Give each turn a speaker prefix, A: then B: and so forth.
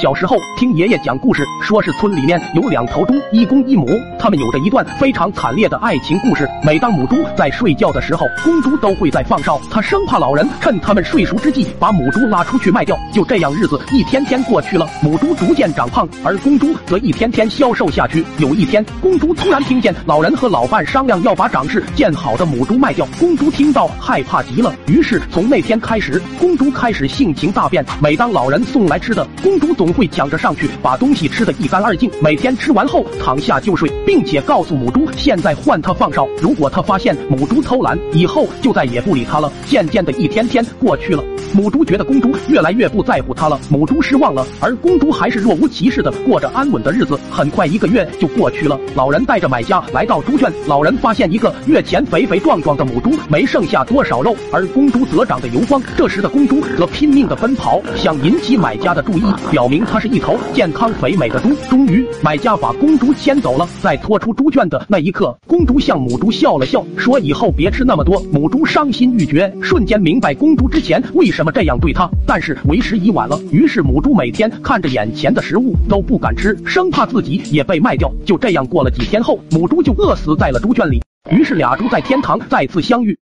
A: 小时候听爷爷讲故事，说是村里面有两头猪，一公一母，他们有着一段非常惨烈的爱情故事。每当母猪在睡觉的时候，公猪都会在放哨，他生怕老人趁他们睡熟之际把母猪拉出去卖掉。就这样，日子一天天过去了，母猪逐渐长胖，而公猪则一天天消瘦下去。有一天，公猪突然听见老人和老伴商量要把长势渐好的母猪卖掉，公猪听到害怕极了，于是从那天开始，公猪开始性情大变。每当老人送来吃的，公猪总会抢着上去把东西吃得一干二净。每天吃完后躺下就睡，并且告诉母猪现在换它放哨。如果它发现母猪偷懒，以后就再也不理它了。渐渐的一天天过去了，母猪觉得公猪越来越不在乎它了，母猪失望了，而公猪还是若无其事的过着安稳的日子。很快一个月就过去了，老人带着买家来到猪圈，老人发现一个月前肥肥壮壮的母猪没剩下多少肉，而公猪则长得油光。这时的公猪则拼命的奔跑，想引起买家的注意，表明它是一头健康肥美的猪。终于，买家把公猪牵走了，在拖出猪圈的那一刻，公猪向母猪笑了笑，说以后别吃那么多。母猪伤心欲绝，瞬间明白公猪之前为什么这样对它，但是为时已晚了。于是母猪每天看着眼前的食物都不敢吃，生怕自己也被卖掉。就这样过了几天后，母猪就饿死在了猪圈里。于是俩猪在天堂再次相遇。